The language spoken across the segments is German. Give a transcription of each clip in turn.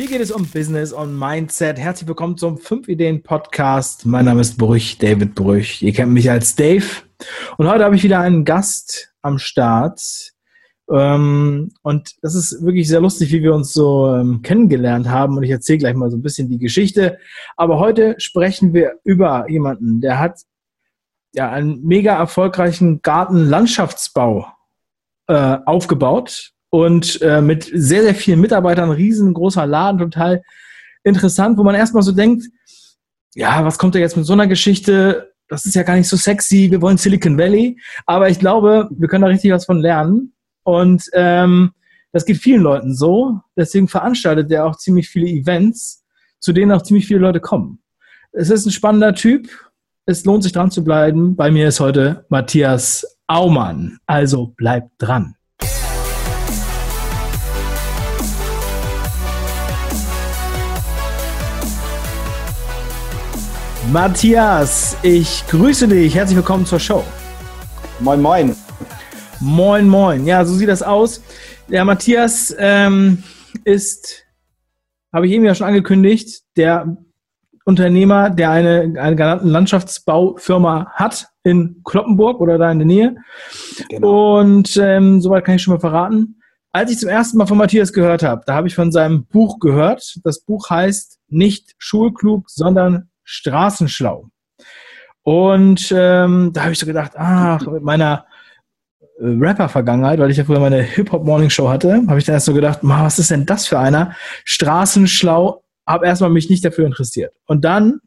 Hier geht es um Business und Mindset. Herzlich willkommen zum 5 Ideen Podcast. Mein Name ist Brüch, David Brüch. Ihr kennt mich als Dave. Und heute habe ich wieder einen Gast am Start. Ähm, und das ist wirklich sehr lustig, wie wir uns so ähm, kennengelernt haben. Und ich erzähle gleich mal so ein bisschen die Geschichte. Aber heute sprechen wir über jemanden, der hat ja einen mega erfolgreichen Gartenlandschaftsbau äh, aufgebaut und äh, mit sehr, sehr vielen Mitarbeitern, riesengroßer Laden, total interessant, wo man erstmal so denkt, ja, was kommt da jetzt mit so einer Geschichte? Das ist ja gar nicht so sexy, wir wollen Silicon Valley. Aber ich glaube, wir können da richtig was von lernen. Und ähm, das geht vielen Leuten so. Deswegen veranstaltet er auch ziemlich viele Events, zu denen auch ziemlich viele Leute kommen. Es ist ein spannender Typ. Es lohnt sich dran zu bleiben. Bei mir ist heute Matthias Aumann. Also bleibt dran. Matthias, ich grüße dich. Herzlich willkommen zur Show. Moin, moin. Moin, moin. Ja, so sieht das aus. Der Matthias ähm, ist, habe ich eben ja schon angekündigt, der Unternehmer, der eine, eine Landschaftsbaufirma hat in Kloppenburg oder da in der Nähe. Genau. Und ähm, soweit kann ich schon mal verraten. Als ich zum ersten Mal von Matthias gehört habe, da habe ich von seinem Buch gehört. Das Buch heißt nicht schulklug, sondern straßenschlau. Und ähm, da habe ich so gedacht, ach, mit meiner äh, Rapper-Vergangenheit, weil ich ja früher meine Hip-Hop-Morning-Show hatte, habe ich dann erst so gedacht, was ist denn das für einer? Straßenschlau, habe erstmal mich nicht dafür interessiert. Und dann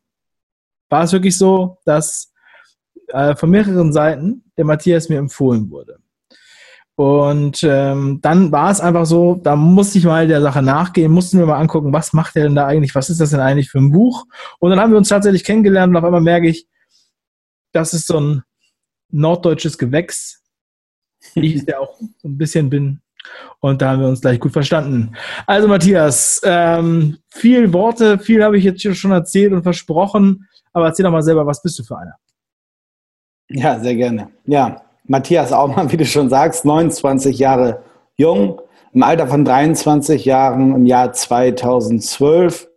war es wirklich so, dass äh, von mehreren Seiten der Matthias mir empfohlen wurde. Und ähm, dann war es einfach so, da musste ich mal der Sache nachgehen, mussten wir mal angucken, was macht er denn da eigentlich, was ist das denn eigentlich für ein Buch? Und dann haben wir uns tatsächlich kennengelernt und auf einmal merke ich, das ist so ein norddeutsches Gewächs, wie ich ja auch so ein bisschen bin. Und da haben wir uns gleich gut verstanden. Also Matthias, ähm, viel Worte, viel habe ich jetzt schon erzählt und versprochen, aber erzähl doch mal selber, was bist du für einer? Ja, sehr gerne. Ja, Matthias Aumann, wie du schon sagst, 29 Jahre jung, im Alter von 23 Jahren im Jahr 2012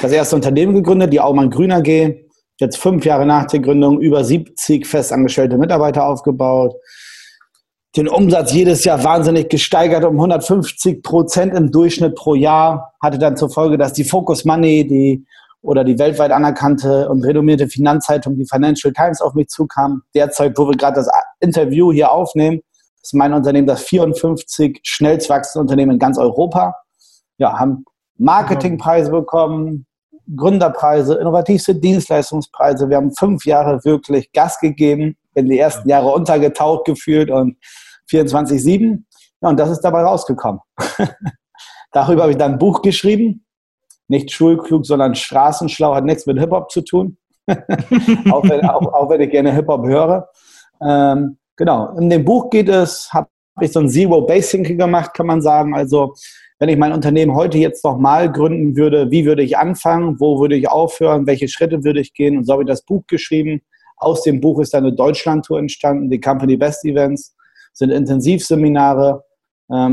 das erste Unternehmen gegründet, die Aumann Grün AG. Jetzt fünf Jahre nach der Gründung über 70 festangestellte Mitarbeiter aufgebaut. Den Umsatz jedes Jahr wahnsinnig gesteigert um 150 Prozent im Durchschnitt pro Jahr. Hatte dann zur Folge, dass die Focus Money, die oder die weltweit anerkannte und renommierte Finanzzeitung, die Financial Times, auf mich zukam. Derzeit, wo wir gerade das Interview hier aufnehmen, ist mein Unternehmen das 54 schnellst wachsende Unternehmen in ganz Europa. Ja, haben Marketingpreise bekommen, Gründerpreise, innovativste Dienstleistungspreise. Wir haben fünf Jahre wirklich Gas gegeben, in die ersten Jahre untergetaucht gefühlt und 24-7. Ja, und das ist dabei rausgekommen. Darüber habe ich dann ein Buch geschrieben, nicht schulklug, sondern straßenschlau, hat nichts mit Hip-Hop zu tun. auch, wenn, auch, auch, wenn, ich gerne Hip-Hop höre. Ähm, genau, in dem Buch geht es, habe ich so ein Zero Basing gemacht, kann man sagen. Also, wenn ich mein Unternehmen heute jetzt nochmal gründen würde, wie würde ich anfangen, wo würde ich aufhören, welche Schritte würde ich gehen? Und so habe ich das Buch geschrieben. Aus dem Buch ist eine Deutschlandtour entstanden, die Company Best Events, sind Intensivseminare,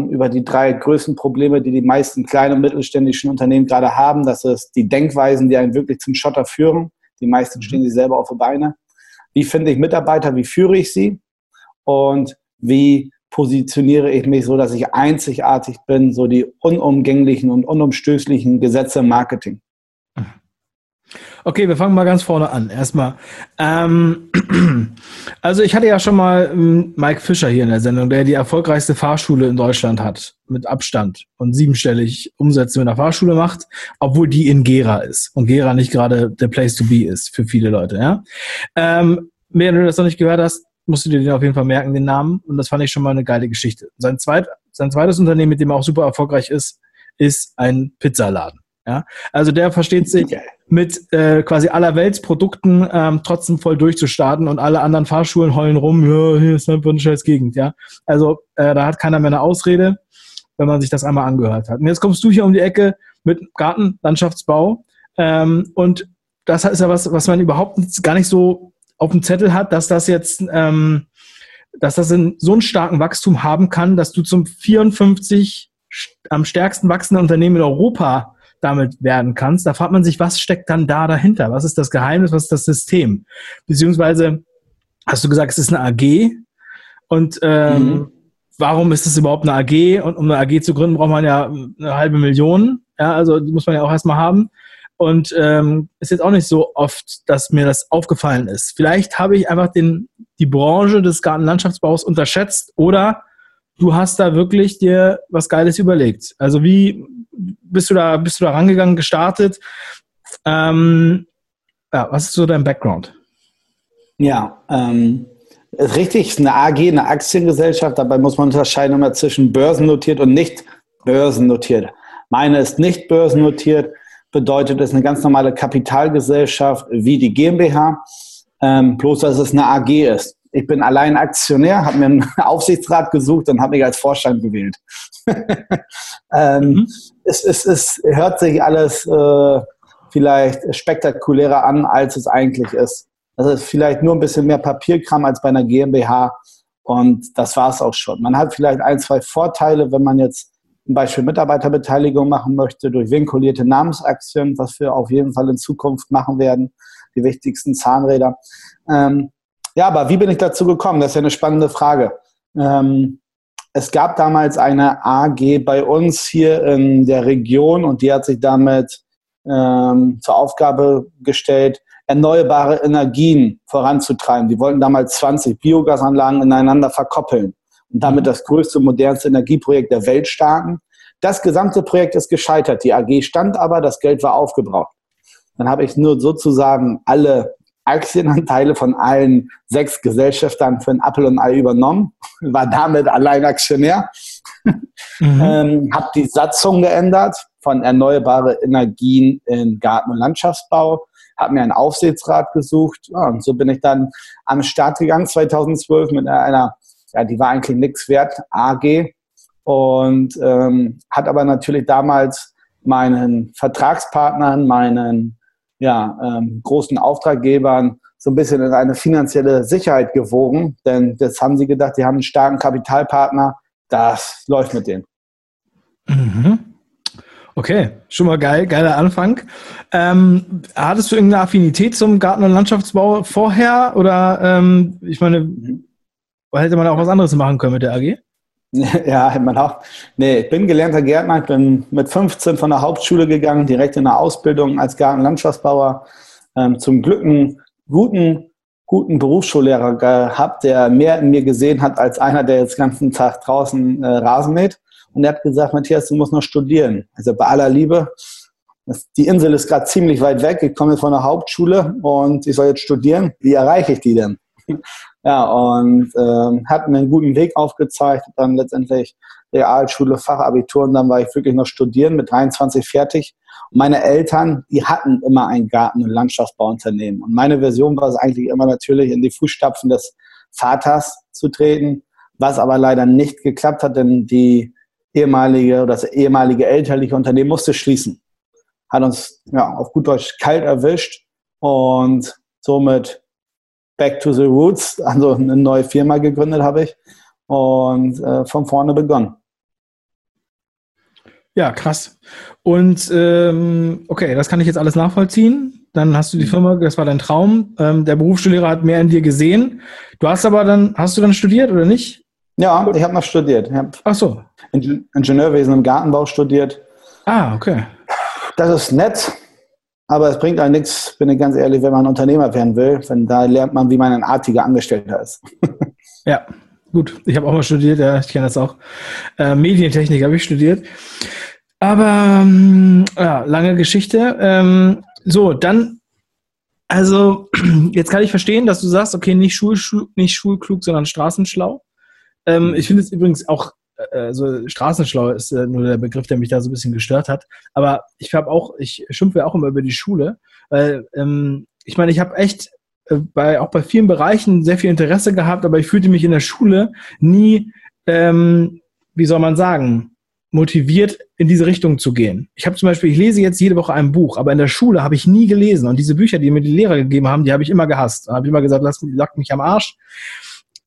über die drei größten Probleme, die die meisten kleinen und mittelständischen Unternehmen gerade haben. Das ist die Denkweisen, die einen wirklich zum Schotter führen. Die meisten mhm. stehen sich selber auf die Beine. Wie finde ich Mitarbeiter? Wie führe ich sie? Und wie positioniere ich mich so, dass ich einzigartig bin, so die unumgänglichen und unumstößlichen Gesetze im Marketing. Okay, wir fangen mal ganz vorne an. Erstmal, ähm, also ich hatte ja schon mal ähm, Mike Fischer hier in der Sendung, der die erfolgreichste Fahrschule in Deutschland hat, mit Abstand und siebenstellig Umsätze mit einer Fahrschule macht, obwohl die in Gera ist und Gera nicht gerade der Place to be ist für viele Leute. Ja, ähm, wenn du das noch nicht gehört hast, musst du dir den auf jeden Fall merken, den Namen. Und das fand ich schon mal eine geile Geschichte. Sein, zweit, sein zweites Unternehmen, mit dem er auch super erfolgreich ist, ist ein Pizzaladen. Ja, also der versteht sich mit äh, quasi aller Weltsprodukten ähm, trotzdem voll durchzustarten und alle anderen Fahrschulen heulen rum, ja, hier ist einfach eine scheiß Gegend, ja. Also äh, da hat keiner mehr eine Ausrede, wenn man sich das einmal angehört hat. Und jetzt kommst du hier um die Ecke mit Gartenlandschaftsbau ähm, und das ist ja was, was man überhaupt gar nicht so auf dem Zettel hat, dass das jetzt, ähm, dass das in so einen starken Wachstum haben kann, dass du zum 54 am stärksten wachsenden Unternehmen in Europa damit werden kannst. Da fragt man sich, was steckt dann da dahinter? Was ist das Geheimnis? Was ist das System? Beziehungsweise hast du gesagt, es ist eine AG und ähm, mhm. warum ist es überhaupt eine AG? Und um eine AG zu gründen, braucht man ja eine halbe Million. Ja, also die muss man ja auch erstmal haben. Und ähm, ist jetzt auch nicht so oft, dass mir das aufgefallen ist. Vielleicht habe ich einfach den, die Branche des Gartenlandschaftsbaus unterschätzt oder du hast da wirklich dir was Geiles überlegt. Also wie bist du da, bist du da rangegangen, gestartet? Ähm, ja, was ist so dein Background? Ja, ähm, ist richtig, eine AG, eine Aktiengesellschaft, dabei muss man unterscheiden immer zwischen börsennotiert und nicht börsennotiert. Meine ist nicht börsennotiert, bedeutet es eine ganz normale Kapitalgesellschaft wie die GmbH, ähm, bloß dass es eine AG ist. Ich bin allein Aktionär, habe mir einen Aufsichtsrat gesucht und habe mich als Vorstand gewählt. ähm, mhm. Es, es, es hört sich alles äh, vielleicht spektakulärer an, als es eigentlich ist. Also vielleicht nur ein bisschen mehr Papierkram als bei einer GmbH und das war es auch schon. Man hat vielleicht ein, zwei Vorteile, wenn man jetzt zum Beispiel Mitarbeiterbeteiligung machen möchte durch vinkulierte Namensaktien, was wir auf jeden Fall in Zukunft machen werden, die wichtigsten Zahnräder. Ähm, ja, aber wie bin ich dazu gekommen? Das ist ja eine spannende Frage. Ähm, es gab damals eine AG bei uns hier in der Region und die hat sich damit ähm, zur Aufgabe gestellt, erneuerbare Energien voranzutreiben. Die wollten damals 20 Biogasanlagen ineinander verkoppeln und damit das größte, modernste Energieprojekt der Welt starten. Das gesamte Projekt ist gescheitert. Die AG stand aber, das Geld war aufgebraucht. Dann habe ich nur sozusagen alle Aktienanteile von allen sechs Gesellschaftern für ein Apple und Ei übernommen, war damit allein Aktionär, mhm. ähm, habe die Satzung geändert von erneuerbare Energien in Garten- und Landschaftsbau, habe mir einen Aufsichtsrat gesucht ja, und so bin ich dann am Start gegangen 2012 mit einer ja, die war eigentlich nichts wert, AG. Und ähm, hat aber natürlich damals meinen Vertragspartnern, meinen ja, ähm, großen Auftraggebern so ein bisschen in eine finanzielle Sicherheit gewogen. Denn jetzt haben sie gedacht, die haben einen starken Kapitalpartner, das läuft mit denen. Mhm. Okay, schon mal geil, geiler Anfang. Ähm, hattest du irgendeine Affinität zum Garten- und Landschaftsbau vorher? Oder ähm, ich meine, mhm. Hätte man auch was anderes machen können mit der AG? Ja, man auch. Nee, ich bin gelernter Gärtner. Ich bin mit 15 von der Hauptschule gegangen, direkt in der Ausbildung als Gartenlandschaftsbauer. Ähm, zum Glück einen guten, guten Berufsschullehrer gehabt, der mehr in mir gesehen hat als einer, der jetzt den ganzen Tag draußen äh, Rasen mäht. Und er hat gesagt, Matthias, du musst noch studieren. Also bei aller Liebe, die Insel ist gerade ziemlich weit weg. Ich komme von der Hauptschule und ich soll jetzt studieren. Wie erreiche ich die denn? Ja, und ähm, hat einen guten Weg aufgezeigt, dann letztendlich Realschule, Fachabitur und dann war ich wirklich noch studieren, mit 23 fertig. Und meine Eltern, die hatten immer ein Garten- und Landschaftsbauunternehmen. Und meine Version war es eigentlich immer natürlich, in die Fußstapfen des Vaters zu treten, was aber leider nicht geklappt hat, denn die ehemalige oder das ehemalige elterliche Unternehmen musste schließen. Hat uns ja, auf gut Deutsch kalt erwischt und somit Back to the Roots, also eine neue Firma gegründet habe ich und äh, von vorne begonnen. Ja, krass. Und ähm, okay, das kann ich jetzt alles nachvollziehen. Dann hast du die mhm. Firma, das war dein Traum. Ähm, der Berufsschullehrer hat mehr in dir gesehen. Du hast aber dann, hast du dann studiert oder nicht? Ja, ich habe noch studiert. Ich habe Ach so. Ingenieurwesen im Gartenbau studiert. Ah, okay. Das ist nett. Aber es bringt einem nichts, bin ich ganz ehrlich, wenn man Unternehmer werden will. Denn da lernt man, wie man ein artiger Angestellter ist. ja, gut. Ich habe auch mal studiert, ja, ich kenne das auch. Äh, Medientechnik habe ich studiert. Aber ähm, ja, lange Geschichte. Ähm, so, dann, also jetzt kann ich verstehen, dass du sagst, okay, nicht, Schul, nicht schulklug, sondern straßenschlau. Ähm, ich finde es übrigens auch also straßenschlau ist äh, nur der Begriff, der mich da so ein bisschen gestört hat. Aber ich habe auch, ich schimpfe auch immer über die Schule, weil ähm, ich meine, ich habe echt äh, bei auch bei vielen Bereichen sehr viel Interesse gehabt, aber ich fühlte mich in der Schule nie, ähm, wie soll man sagen, motiviert, in diese Richtung zu gehen. Ich habe zum Beispiel, ich lese jetzt jede Woche ein Buch, aber in der Schule habe ich nie gelesen. Und diese Bücher, die mir die Lehrer gegeben haben, die habe ich immer gehasst. Da habe ich immer gesagt, lass, lag mich am Arsch.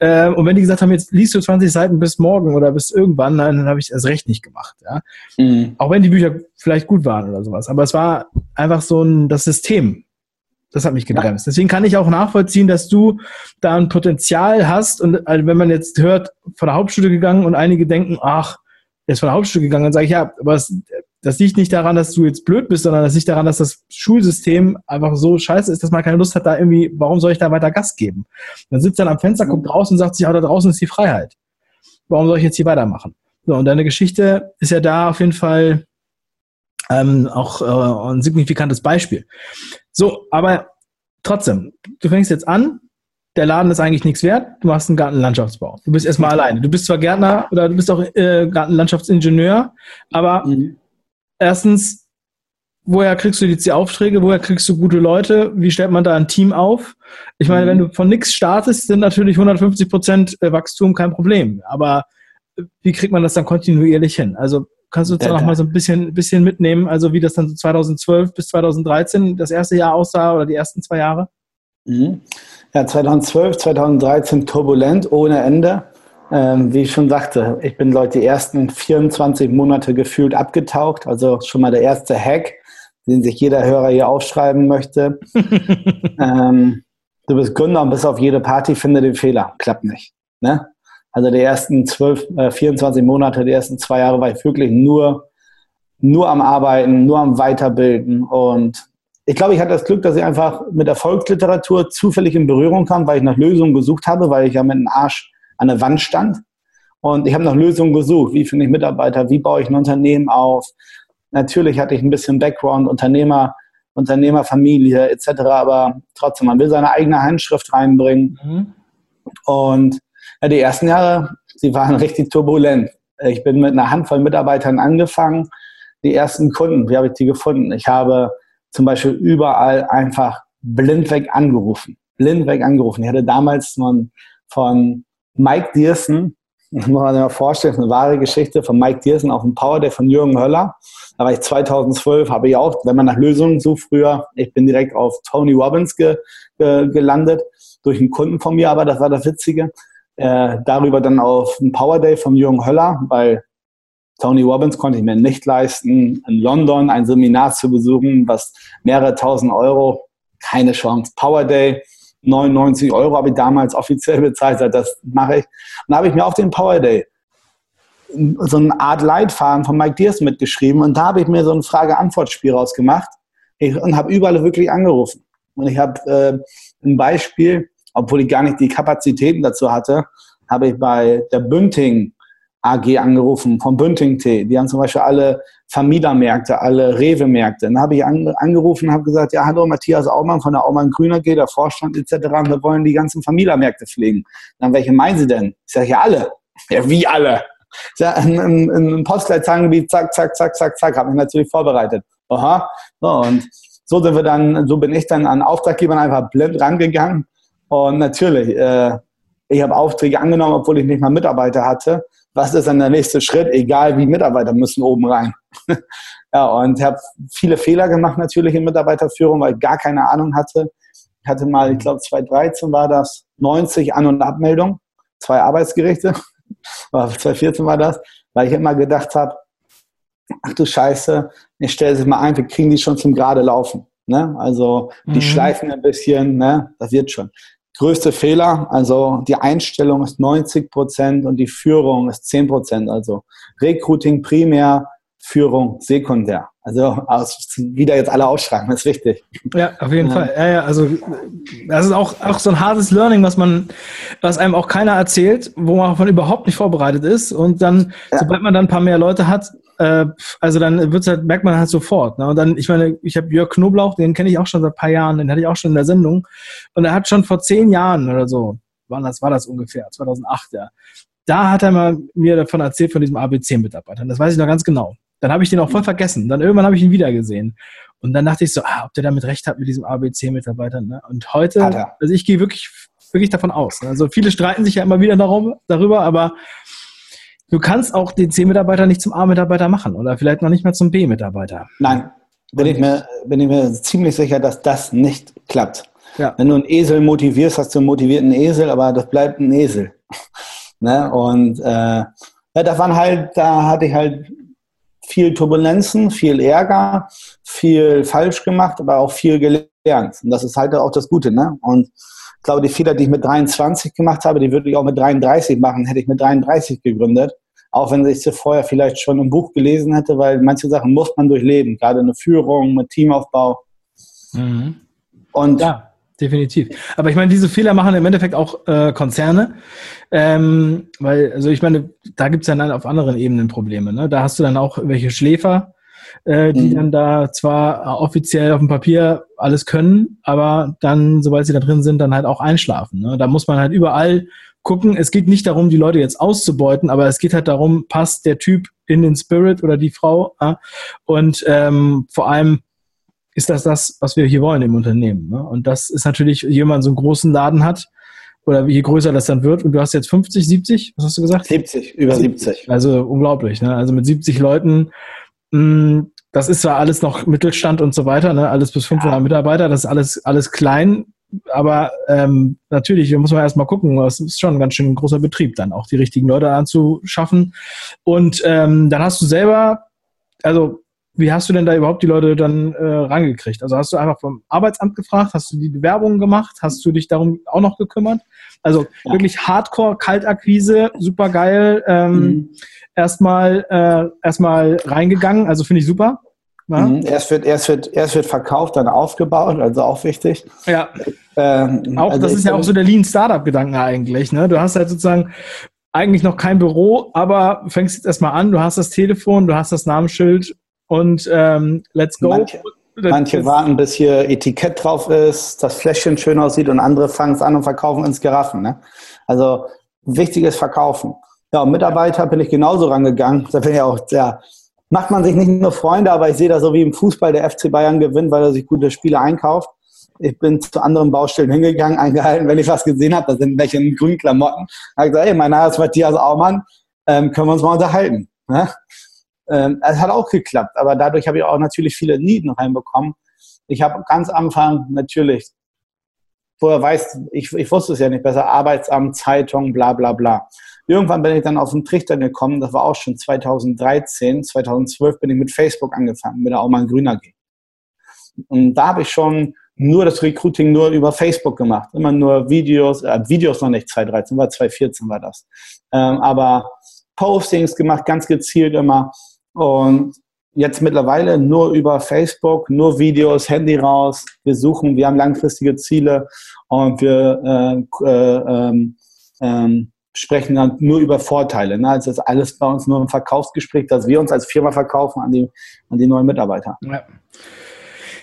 Äh, und wenn die gesagt haben, jetzt liest du 20 Seiten bis morgen oder bis irgendwann, dann, dann habe ich das recht nicht gemacht. Ja? Mhm. Auch wenn die Bücher vielleicht gut waren oder sowas. Aber es war einfach so ein, das System. Das hat mich gebremst. Ja. Deswegen kann ich auch nachvollziehen, dass du da ein Potenzial hast. Und also wenn man jetzt hört, von der Hauptschule gegangen und einige denken, ach, er ist von der Hauptschule gegangen, dann sage ich, ja, aber es, das liegt nicht daran, dass du jetzt blöd bist, sondern das liegt daran, dass das Schulsystem einfach so scheiße ist, dass man keine Lust hat, da irgendwie, warum soll ich da weiter Gas geben? Dann sitzt dann am Fenster, guckt raus und sagt sich, ja, da draußen ist die Freiheit. Warum soll ich jetzt hier weitermachen? So, und deine Geschichte ist ja da auf jeden Fall ähm, auch äh, ein signifikantes Beispiel. So, aber trotzdem, du fängst jetzt an, der Laden ist eigentlich nichts wert, du machst einen Gartenlandschaftsbau. Du bist erstmal alleine. Du bist zwar Gärtner oder du bist auch äh, Gartenlandschaftsingenieur, aber mhm erstens, woher kriegst du jetzt die Aufträge? Woher kriegst du gute Leute? Wie stellt man da ein Team auf? Ich meine, mhm. wenn du von nichts startest, sind natürlich 150 Prozent äh, Wachstum kein Problem. Aber äh, wie kriegt man das dann kontinuierlich hin? Also kannst du uns da noch mal so ein bisschen, bisschen mitnehmen, also wie das dann so 2012 bis 2013 das erste Jahr aussah oder die ersten zwei Jahre? Mhm. Ja, 2012, 2013 turbulent ohne Ende. Ähm, wie ich schon sagte, ich bin Leute die ersten 24 Monate gefühlt abgetaucht. Also schon mal der erste Hack, den sich jeder Hörer hier aufschreiben möchte. ähm, du bist Gründer und bist auf jede Party, finde den Fehler. Klappt nicht. Ne? Also die ersten 12, äh, 24 Monate, die ersten zwei Jahre war ich wirklich nur, nur am Arbeiten, nur am Weiterbilden. Und ich glaube, ich hatte das Glück, dass ich einfach mit Erfolgsliteratur zufällig in Berührung kam, weil ich nach Lösungen gesucht habe, weil ich ja mit dem Arsch an der Wand stand. Und ich habe nach Lösungen gesucht. Wie finde ich Mitarbeiter? Wie baue ich ein Unternehmen auf? Natürlich hatte ich ein bisschen Background, Unternehmer, Unternehmerfamilie etc. Aber trotzdem, man will seine eigene Handschrift reinbringen. Mhm. Und ja, die ersten Jahre, sie waren richtig turbulent. Ich bin mit einer Handvoll Mitarbeitern angefangen. Die ersten Kunden, wie habe ich die gefunden? Ich habe zum Beispiel überall einfach blindweg angerufen. Blindweg angerufen. Ich hatte damals von, von Mike Diersen, muss man sich mal vorstellen, eine wahre Geschichte von Mike Diersen auf dem Power Day von Jürgen Höller. Da war ich 2012, habe ich auch, wenn man nach Lösungen sucht früher, ich bin direkt auf Tony Robbins ge, ge, gelandet, durch einen Kunden von mir, aber das war das Witzige. Äh, darüber dann auf ein Power Day von Jürgen Höller, weil Tony Robbins konnte ich mir nicht leisten, in London ein Seminar zu besuchen, was mehrere tausend Euro, keine Chance. Power Day, 99 Euro habe ich damals offiziell bezahlt, das mache ich. Und da habe ich mir auf den Power Day so eine Art Leitfaden von Mike Diers mitgeschrieben und da habe ich mir so ein Frage-Antwort-Spiel rausgemacht und habe überall wirklich angerufen. Und ich habe äh, ein Beispiel, obwohl ich gar nicht die Kapazitäten dazu hatte, habe ich bei der Bünding AG angerufen, vom Bünding Tee. Die haben zum Beispiel alle Vermietermärkte, alle Rewe-Märkte. Dann habe ich angerufen und habe gesagt, ja, hallo, Matthias Aumann von der Aumann Grüner G, der Vorstand etc. Wir wollen die ganzen Vermietermärkte pflegen. Dann, welche meinen Sie denn? Ich sage, ja, alle. Ja, wie alle? Ja, ein, ein Postleitzahlengebiet, zack, zack, zack, zack, zack, habe ich natürlich vorbereitet. Aha. So, und so sind wir dann, so bin ich dann an Auftraggebern einfach blind rangegangen. Und natürlich, äh, ich habe Aufträge angenommen, obwohl ich nicht mal Mitarbeiter hatte was ist dann der nächste Schritt? Egal wie Mitarbeiter müssen oben rein. ja, und ich habe viele Fehler gemacht natürlich in Mitarbeiterführung, weil ich gar keine Ahnung hatte. Ich hatte mal, ich glaube 2013 war das, 90 An- und Abmeldungen, zwei Arbeitsgerichte. 2014 war das, weil ich immer gedacht habe, ach du Scheiße, ich stelle sie mal ein, wir kriegen die schon zum gerade laufen. Ne? Also die mhm. schleifen ein bisschen, ne? das wird schon größte Fehler. Also die Einstellung ist 90 Prozent und die Führung ist 10 Prozent. Also Recruiting primär, Führung sekundär. Also wieder jetzt alle ausschreiben, das ist wichtig. Ja, auf jeden ja. Fall. Ja, ja, also das ist auch, auch so ein hartes Learning, was man, was einem auch keiner erzählt, wo man überhaupt nicht vorbereitet ist. Und dann, ja. sobald man dann ein paar mehr Leute hat, äh, also dann wird's halt, merkt man halt sofort. Ne? Und dann, ich meine, ich habe Jörg Knoblauch, den kenne ich auch schon seit ein paar Jahren, den hatte ich auch schon in der Sendung. Und er hat schon vor zehn Jahren oder so, wann das war das ungefähr, 2008, ja. Da hat er mal mir davon erzählt, von diesem ABC-Mitarbeiter. Das weiß ich noch ganz genau. Dann habe ich den auch voll vergessen. Dann irgendwann habe ich ihn wieder gesehen. Und dann dachte ich so, ah, ob der damit recht hat mit diesem ABC-Mitarbeiter. Ne? Und heute, also ich gehe wirklich, wirklich davon aus. Ne? Also viele streiten sich ja immer wieder darum, darüber, aber du kannst auch den C-Mitarbeiter nicht zum A-Mitarbeiter machen oder vielleicht noch nicht mal zum B-Mitarbeiter. Nein, bin ich, mir, bin ich mir ziemlich sicher, dass das nicht klappt. Ja. Wenn du einen Esel motivierst, hast du einen motivierten Esel, aber das bleibt ein Esel. ne? Und äh, ja, da waren halt, da hatte ich halt viel Turbulenzen, viel Ärger, viel falsch gemacht, aber auch viel gelernt. Und das ist halt auch das Gute. Ne? Und ich glaube, die Fehler, die ich mit 23 gemacht habe, die würde ich auch mit 33 machen, hätte ich mit 33 gegründet. Auch wenn ich sie vorher vielleicht schon im Buch gelesen hätte, weil manche Sachen muss man durchleben, gerade eine Führung mit Teamaufbau. Mhm. Und ja definitiv. Aber ich meine, diese Fehler machen im Endeffekt auch äh, Konzerne, ähm, weil, also ich meine, da gibt es dann auf anderen Ebenen Probleme. Ne? Da hast du dann auch welche Schläfer, äh, die mhm. dann da zwar offiziell auf dem Papier alles können, aber dann, sobald sie da drin sind, dann halt auch einschlafen. Ne? Da muss man halt überall gucken. Es geht nicht darum, die Leute jetzt auszubeuten, aber es geht halt darum, passt der Typ in den Spirit oder die Frau. Äh? Und ähm, vor allem ist das das, was wir hier wollen im Unternehmen. Ne? Und das ist natürlich, jemand so einen großen Laden hat, oder je größer das dann wird, und du hast jetzt 50, 70, was hast du gesagt? 70, über 70. Also unglaublich, ne? Also mit 70 Leuten, mh, mm, das ist zwar alles noch Mittelstand und so weiter, ne? Alles bis 500 ja. Mitarbeiter, das ist alles, alles klein, aber ähm, natürlich, da muss man erstmal gucken, das ist schon ein ganz schön großer Betrieb, dann auch die richtigen Leute anzuschaffen. Und ähm, dann hast du selber, also wie hast du denn da überhaupt die Leute dann äh, rangekriegt? Also hast du einfach vom Arbeitsamt gefragt, hast du die Bewerbungen gemacht, hast du dich darum auch noch gekümmert? Also ja. wirklich Hardcore, Kaltakquise, super geil. Ähm, mhm. Erstmal äh, erstmal reingegangen, also finde ich super. Ja? Mhm. Erst, wird, erst, wird, erst wird verkauft, dann aufgebaut, also auch wichtig. Ja. Ähm, auch, also das ist ja auch so der Lean Startup-Gedanke eigentlich. Ne? Du hast halt sozusagen eigentlich noch kein Büro, aber fängst jetzt erstmal an, du hast das Telefon, du hast das Namensschild und ähm, let's go. Manche, manche warten, bis hier Etikett drauf ist, das Fläschchen schön aussieht und andere fangen es an und verkaufen ins Giraffen. Ne? Also wichtiges Verkaufen. Ja, und Mitarbeiter bin ich genauso rangegangen. Da bin ich auch, ja, macht man sich nicht nur Freunde, aber ich sehe das so wie im Fußball, der FC Bayern gewinnt, weil er sich gute Spiele einkauft. Ich bin zu anderen Baustellen hingegangen, eingehalten, wenn ich was gesehen habe, da sind welche in grünen Klamotten. Da habe ich gesagt, hey, mein Name ist Matthias Aumann, ähm, können wir uns mal unterhalten. Ne? Ähm, es hat auch geklappt, aber dadurch habe ich auch natürlich viele Nieden reinbekommen. Ich habe ganz am Anfang natürlich, vorher weiß ich, ich wusste es ja nicht besser, Arbeitsamt, Zeitung, bla bla bla. Irgendwann bin ich dann auf den Trichter gekommen, das war auch schon 2013, 2012 bin ich mit Facebook angefangen, mit der Aumann Grüner G. Und da habe ich schon nur das Recruiting nur über Facebook gemacht. Immer nur Videos, äh, Videos noch nicht 2013, war 2014 war das. Ähm, aber Postings gemacht, ganz gezielt immer. Und jetzt mittlerweile nur über Facebook, nur Videos, Handy raus. Wir suchen, wir haben langfristige Ziele und wir äh, äh, ähm, ähm, sprechen dann nur über Vorteile. Ne? Also das ist alles bei uns nur ein Verkaufsgespräch, dass wir uns als Firma verkaufen an die, an die neuen Mitarbeiter. Ja.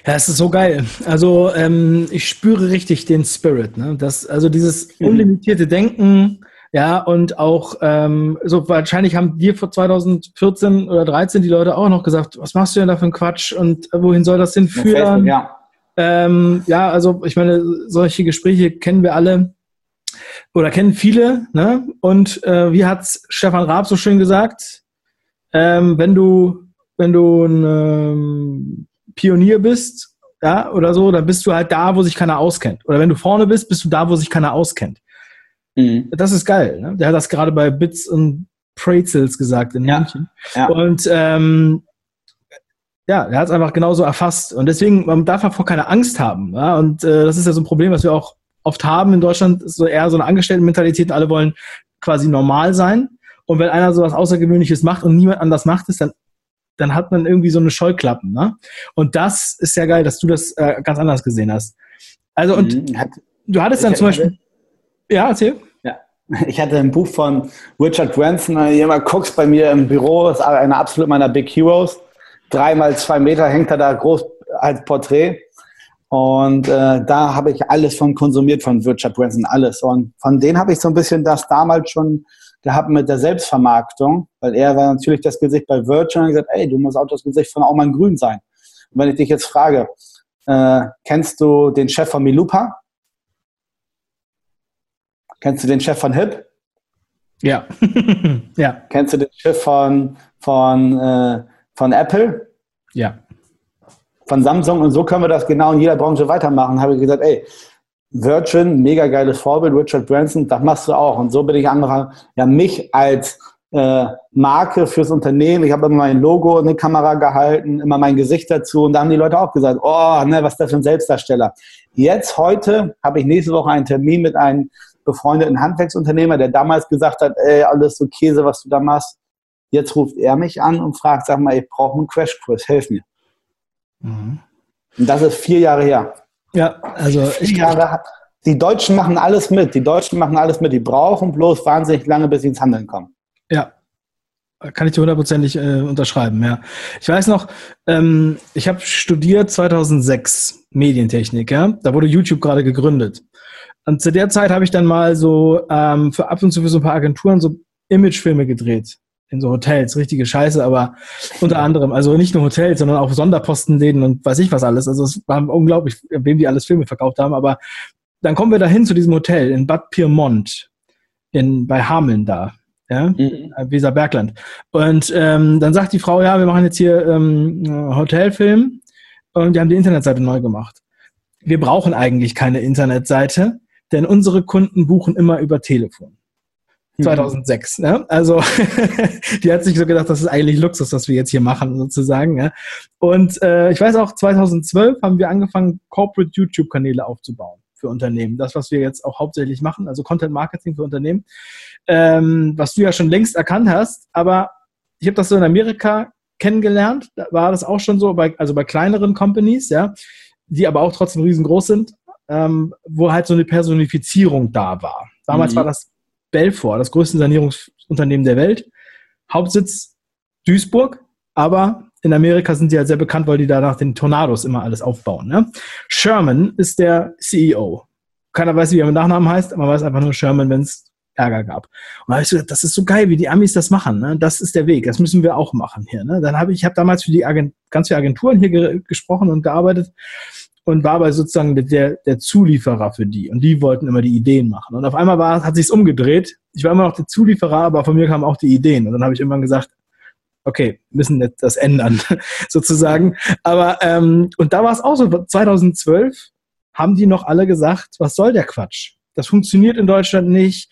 Ja, es ist so geil. Also ähm, ich spüre richtig den Spirit. Ne? Das, also dieses mhm. unlimitierte Denken, ja, und auch ähm, so wahrscheinlich haben dir vor 2014 oder 13 die Leute auch noch gesagt, was machst du denn da für einen Quatsch und äh, wohin soll das denn führen? Ja, ähm, ja also ich meine, solche Gespräche kennen wir alle oder kennen viele. Ne? Und äh, wie hat Stefan Raab so schön gesagt, ähm, wenn du wenn du ein ähm, Pionier bist, ja, oder so, dann bist du halt da, wo sich keiner auskennt. Oder wenn du vorne bist, bist du da, wo sich keiner auskennt. Mhm. Das ist geil. Ne? Der hat das gerade bei Bits und Prezels gesagt in ja. München. Ja. Und ähm, ja, er hat es einfach genauso erfasst. Und deswegen, man darf davor keine Angst haben. Ja? Und äh, das ist ja so ein Problem, was wir auch oft haben in Deutschland, ist so eher so eine Angestelltenmentalität. Alle wollen quasi normal sein. Und wenn einer so was Außergewöhnliches macht und niemand anders macht es, dann, dann hat man irgendwie so eine Scheuklappen. Ne? Und das ist ja geil, dass du das äh, ganz anders gesehen hast. Also, und mhm. du hattest dann zum Beispiel. Ja, erzähl. Ich hatte ein Buch von Richard Branson, jemand guckt bei mir im Büro, ist einer absolut meiner Big Heroes. Drei mal zwei Meter hängt er da groß als Porträt. Und äh, da habe ich alles von konsumiert von Richard Branson, alles. Und von denen habe ich so ein bisschen das damals schon gehabt mit der Selbstvermarktung, weil er war natürlich das Gesicht bei Virgin und gesagt, ey, du musst auch das Gesicht von Aumann Grün sein. Und wenn ich dich jetzt frage, äh, kennst du den Chef von Milupa? Kennst du den Chef von HIP? Ja. ja. Kennst du den Chef von, von, äh, von Apple? Ja. Von Samsung und so können wir das genau in jeder Branche weitermachen. Habe ich gesagt, ey, Virgin, mega geiles Vorbild, Richard Branson, das machst du auch. Und so bin ich angefangen, ja, mich als äh, Marke fürs Unternehmen. Ich habe immer mein Logo in die Kamera gehalten, immer mein Gesicht dazu. Und da haben die Leute auch gesagt, oh, ne, was ist das für ein Selbstdarsteller. Jetzt, heute, habe ich nächste Woche einen Termin mit einem befreundeten Handwerksunternehmer, der damals gesagt hat, ey, alles so Käse, was du da machst. Jetzt ruft er mich an und fragt, sag mal, ich brauche einen Crashkurs, helf mir. Mhm. Und das ist vier Jahre her. Ja, also vier Jahre hat, die Deutschen machen alles mit. Die Deutschen machen alles mit. Die brauchen bloß wahnsinnig lange, bis sie ins Handeln kommen. Ja, kann ich dir hundertprozentig äh, unterschreiben, ja. Ich weiß noch, ähm, ich habe studiert 2006 Medientechnik, ja. Da wurde YouTube gerade gegründet. Und zu der Zeit habe ich dann mal so ähm, für ab und zu für so ein paar Agenturen so Imagefilme gedreht in so Hotels, richtige Scheiße, aber unter anderem, also nicht nur Hotels, sondern auch Sonderpostenläden und weiß ich was alles. Also es war unglaublich, wem die alles Filme verkauft haben, aber dann kommen wir dahin zu diesem Hotel in Bad Pyrmont, in, bei Hameln da, ja, mhm. Weser Bergland. Und ähm, dann sagt die Frau, ja, wir machen jetzt hier ähm, Hotelfilm und die haben die Internetseite neu gemacht. Wir brauchen eigentlich keine Internetseite, denn unsere Kunden buchen immer über Telefon. 2006. Mhm. Ne? Also die hat sich so gedacht, das ist eigentlich Luxus, was wir jetzt hier machen, sozusagen. Ja? Und äh, ich weiß auch, 2012 haben wir angefangen, Corporate YouTube-Kanäle aufzubauen für Unternehmen. Das, was wir jetzt auch hauptsächlich machen, also Content Marketing für Unternehmen, ähm, was du ja schon längst erkannt hast. Aber ich habe das so in Amerika kennengelernt. Da war das auch schon so, bei, also bei kleineren Companies, ja, die aber auch trotzdem riesengroß sind, ähm, wo halt so eine Personifizierung da war. Damals mhm. war das Belfor, das größte Sanierungsunternehmen der Welt. Hauptsitz Duisburg, aber in Amerika sind die halt sehr bekannt, weil die da nach den Tornados immer alles aufbauen. Ne? Sherman ist der CEO. Keiner weiß, wie er mit Nachnamen heißt, aber man weiß einfach nur Sherman, wenn es Ärger gab. Und da habe ich gesagt, das ist so geil, wie die Amis das machen. Ne? Das ist der Weg. Das müssen wir auch machen hier. Ne? Dann habe ich, ich habe damals für die Agent, ganz viele Agenturen hier ge gesprochen und gearbeitet und war aber sozusagen der, der Zulieferer für die. Und die wollten immer die Ideen machen. Und auf einmal war, hat sich's umgedreht. Ich war immer noch der Zulieferer, aber von mir kamen auch die Ideen. Und dann habe ich irgendwann gesagt, okay, müssen jetzt das ändern, sozusagen. Aber, ähm, und da war es auch so, 2012 haben die noch alle gesagt, was soll der Quatsch? Das funktioniert in Deutschland nicht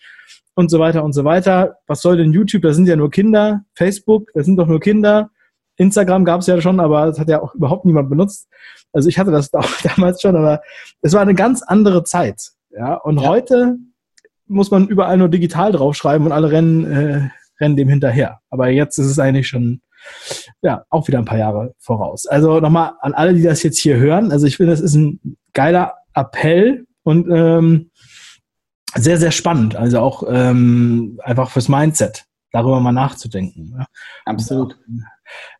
und so weiter und so weiter. Was soll denn YouTube? Da sind ja nur Kinder. Facebook, das sind doch nur Kinder. Instagram gab es ja schon, aber das hat ja auch überhaupt niemand benutzt. Also ich hatte das auch damals schon, aber es war eine ganz andere Zeit. Ja, und ja. heute muss man überall nur digital draufschreiben und alle rennen, äh, rennen dem hinterher. Aber jetzt ist es eigentlich schon, ja, auch wieder ein paar Jahre voraus. Also nochmal an alle, die das jetzt hier hören. Also ich finde, das ist ein geiler Appell und ähm, sehr, sehr spannend. Also auch ähm, einfach fürs Mindset, darüber mal nachzudenken. Ja. Absolut.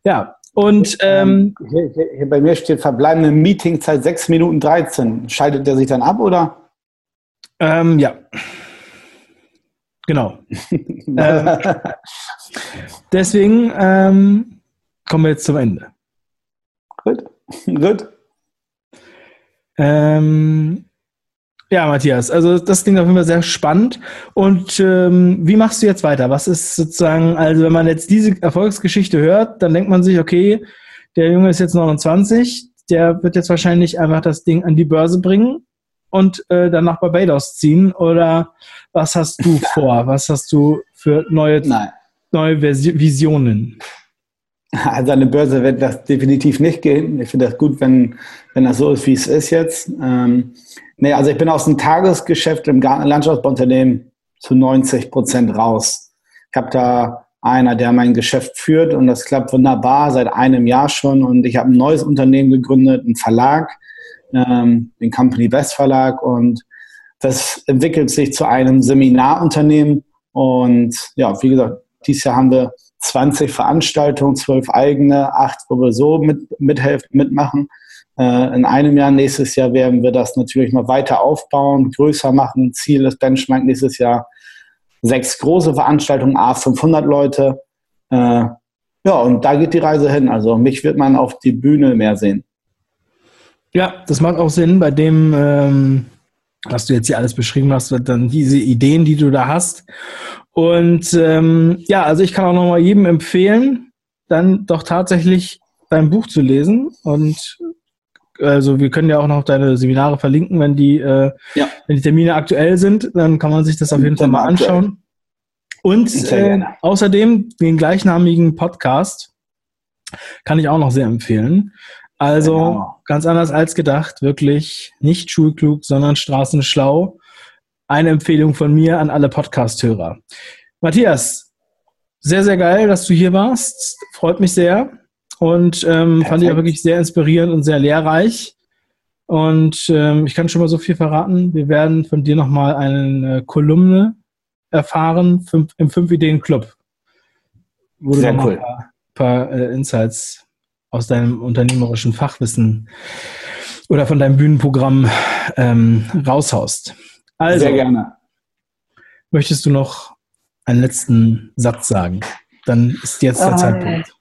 Ja, und ähm, hier, hier, hier, bei mir steht verbleibende Meetingzeit 6 Minuten 13. Schaltet der sich dann ab oder? Ähm, ja. Genau. äh, deswegen ähm, kommen wir jetzt zum Ende. Gut. Gut. Ähm, ja, Matthias, also das klingt auf jeden Fall sehr spannend. Und ähm, wie machst du jetzt weiter? Was ist sozusagen, also wenn man jetzt diese Erfolgsgeschichte hört, dann denkt man sich, okay, der Junge ist jetzt 29, der wird jetzt wahrscheinlich einfach das Ding an die Börse bringen und äh, dann nach Barbados ziehen. Oder was hast du vor? Was hast du für neue, neue Visionen? Also an der Börse wird das definitiv nicht gehen. Ich finde das gut, wenn, wenn das so ist, wie es ist jetzt. Ähm, nee, also ich bin aus dem Tagesgeschäft im Garten- Landschaftsbauunternehmen zu 90 Prozent raus. Ich habe da einer, der mein Geschäft führt und das klappt wunderbar seit einem Jahr schon und ich habe ein neues Unternehmen gegründet, einen Verlag, ähm, den Company West Verlag und das entwickelt sich zu einem Seminarunternehmen und ja, wie gesagt, dieses Jahr haben wir 20 Veranstaltungen, 12 eigene, 8, wo wir so mit, mithelfen, mitmachen. Äh, in einem Jahr, nächstes Jahr werden wir das natürlich noch weiter aufbauen, größer machen. Ziel ist Benchmark nächstes Jahr sechs große Veranstaltungen, A 500 Leute. Äh, ja, und da geht die Reise hin. Also mich wird man auf die Bühne mehr sehen. Ja, das macht auch Sinn bei dem, ähm, was du jetzt hier alles beschrieben hast, dann diese Ideen, die du da hast. Und ähm, ja, also ich kann auch nochmal jedem empfehlen, dann doch tatsächlich dein Buch zu lesen und Also wir können ja auch noch deine Seminare verlinken, wenn die, äh, ja. wenn die Termine aktuell sind, dann kann man sich das auf jeden Fall mal anschauen. Und äh, außerdem den gleichnamigen Podcast kann ich auch noch sehr empfehlen. Also genau. ganz anders als gedacht, wirklich nicht schulklug, sondern straßenschlau. Eine Empfehlung von mir an alle Podcast-Hörer. Matthias, sehr, sehr geil, dass du hier warst. Freut mich sehr. Und ähm, fand ich auch wirklich sehr inspirierend und sehr lehrreich. Und ähm, ich kann schon mal so viel verraten. Wir werden von dir nochmal eine Kolumne erfahren fünf, im Fünf Ideen Club. Wo sehr du cool. ein paar, paar äh, Insights aus deinem unternehmerischen Fachwissen oder von deinem Bühnenprogramm ähm, raushaust. Also, Sehr gerne. Möchtest du noch einen letzten Satz sagen? Dann ist jetzt der äh, Zeitpunkt.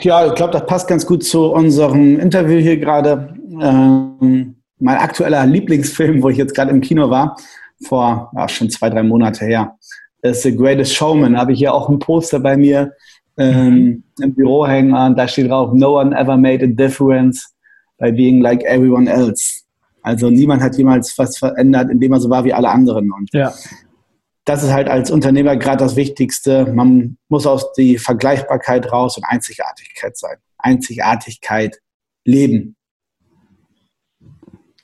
Ja, ich glaube, das passt ganz gut zu unserem Interview hier gerade. Ähm, mein aktueller Lieblingsfilm, wo ich jetzt gerade im Kino war, vor ja, schon zwei, drei Monate her, ist The Greatest Showman. Habe ich hier auch ein Poster bei mir ähm, mhm. im Büro hängen an. Da steht drauf, no one ever made a difference by being like everyone else. Also niemand hat jemals was verändert, indem er so war wie alle anderen. Und ja. Das ist halt als Unternehmer gerade das Wichtigste. Man muss aus die Vergleichbarkeit raus und Einzigartigkeit sein. Einzigartigkeit leben.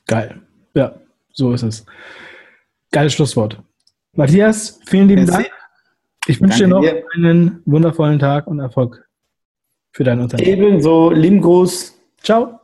Geil. Ja, so ist es. Geiles Schlusswort. Matthias, vielen lieben Dank. Ich wünsche dir noch dir. einen wundervollen Tag und Erfolg für dein Unternehmen. Ebenso, lieben Gruß. Ciao.